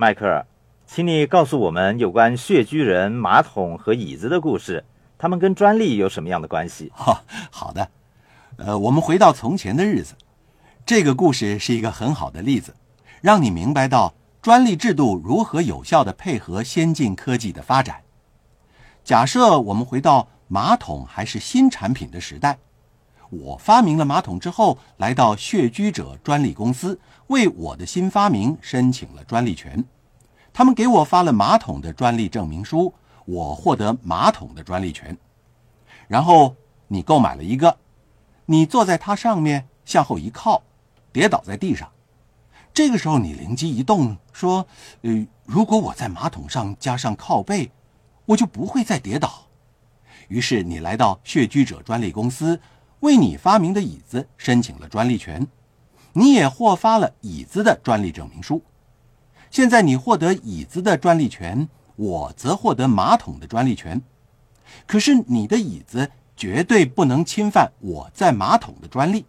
迈克尔，请你告诉我们有关穴居人、马桶和椅子的故事，他们跟专利有什么样的关系？哈，好的。呃，我们回到从前的日子，这个故事是一个很好的例子，让你明白到专利制度如何有效的配合先进科技的发展。假设我们回到马桶还是新产品的时代，我发明了马桶之后，来到穴居者专利公司，为我的新发明申请了专利权。他们给我发了马桶的专利证明书，我获得马桶的专利权。然后你购买了一个，你坐在它上面，向后一靠，跌倒在地上。这个时候你灵机一动，说：“呃，如果我在马桶上加上靠背，我就不会再跌倒。”于是你来到穴居者专利公司，为你发明的椅子申请了专利权，你也获发了椅子的专利证明书。现在你获得椅子的专利权，我则获得马桶的专利权。可是你的椅子绝对不能侵犯我在马桶的专利，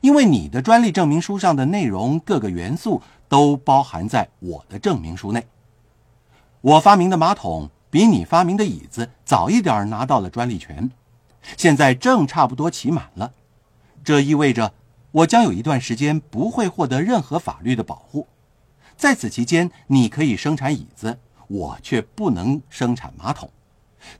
因为你的专利证明书上的内容各个元素都包含在我的证明书内。我发明的马桶比你发明的椅子早一点拿到了专利权，现在正差不多期满了。这意味着我将有一段时间不会获得任何法律的保护。在此期间，你可以生产椅子，我却不能生产马桶。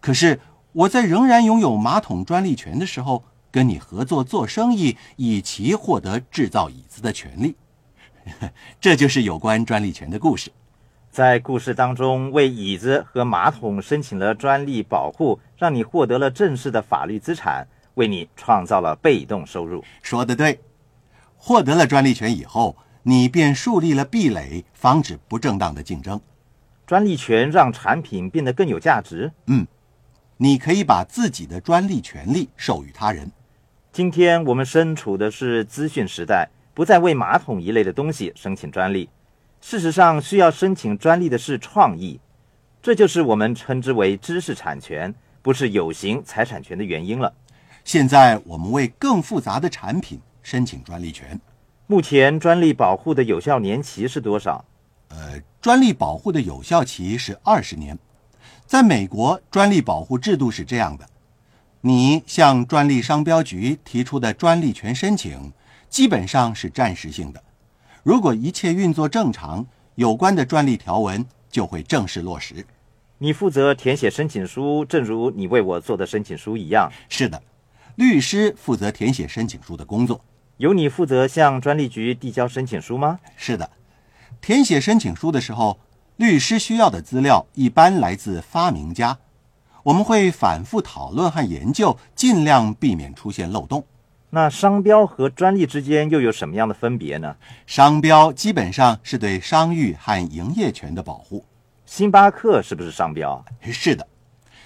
可是我在仍然拥有马桶专利权的时候，跟你合作做生意，以其获得制造椅子的权利。这就是有关专利权的故事。在故事当中，为椅子和马桶申请了专利保护，让你获得了正式的法律资产，为你创造了被动收入。说得对，获得了专利权以后。你便树立了壁垒，防止不正当的竞争。专利权让产品变得更有价值。嗯，你可以把自己的专利权利授予他人。今天我们身处的是资讯时代，不再为马桶一类的东西申请专利。事实上，需要申请专利的是创意，这就是我们称之为知识产权，不是有形财产权的原因了。现在我们为更复杂的产品申请专利权。目前专利保护的有效年期是多少？呃，专利保护的有效期是二十年。在美国，专利保护制度是这样的：你向专利商标局提出的专利权申请，基本上是暂时性的。如果一切运作正常，有关的专利条文就会正式落实。你负责填写申请书，正如你为我做的申请书一样。是的，律师负责填写申请书的工作。由你负责向专利局递交申请书吗？是的，填写申请书的时候，律师需要的资料一般来自发明家。我们会反复讨论和研究，尽量避免出现漏洞。那商标和专利之间又有什么样的分别呢？商标基本上是对商誉和营业权的保护。星巴克是不是商标？是的，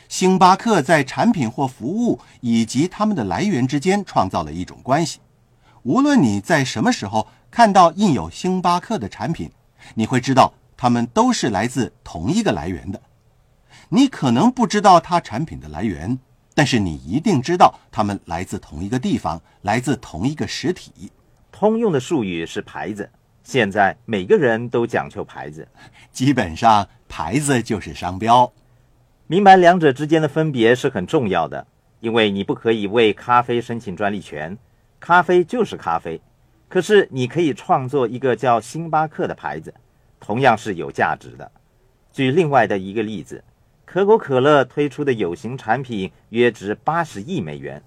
星巴克在产品或服务以及它们的来源之间创造了一种关系。无论你在什么时候看到印有星巴克的产品，你会知道它们都是来自同一个来源的。你可能不知道它产品的来源，但是你一定知道它们来自同一个地方，来自同一个实体。通用的术语是牌子。现在每个人都讲究牌子，基本上牌子就是商标。明白两者之间的分别是很重要的，因为你不可以为咖啡申请专利权。咖啡就是咖啡，可是你可以创作一个叫星巴克的牌子，同样是有价值的。举另外的一个例子，可口可乐推出的有形产品约值八十亿美元，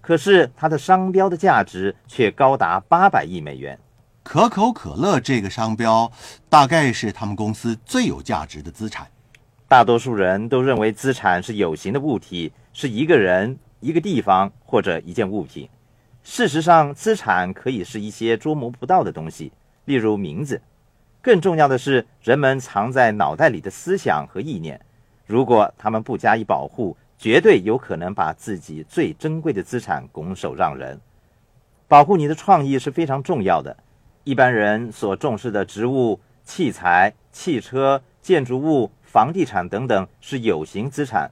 可是它的商标的价值却高达八百亿美元。可口可乐这个商标大概是他们公司最有价值的资产。大多数人都认为资产是有形的物体，是一个人、一个地方或者一件物品。事实上，资产可以是一些捉摸不到的东西，例如名字。更重要的是，人们藏在脑袋里的思想和意念。如果他们不加以保护，绝对有可能把自己最珍贵的资产拱手让人。保护你的创意是非常重要的。一般人所重视的植物、器材、汽车、建筑物、房地产等等是有形资产。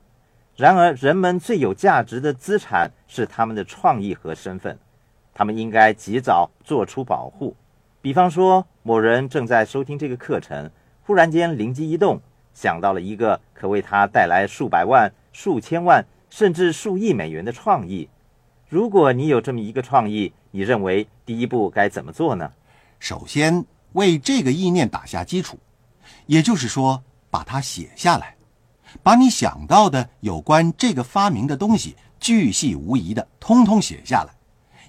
然而，人们最有价值的资产是他们的创意和身份，他们应该及早做出保护。比方说，某人正在收听这个课程，忽然间灵机一动，想到了一个可为他带来数百万、数千万甚至数亿美元的创意。如果你有这么一个创意，你认为第一步该怎么做呢？首先为这个意念打下基础，也就是说，把它写下来，把你想到的有关这个发明的东西，巨细无遗的通通写下来，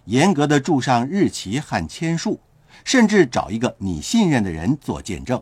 严格的注上日期和签数，甚至找一个你信任的人做见证。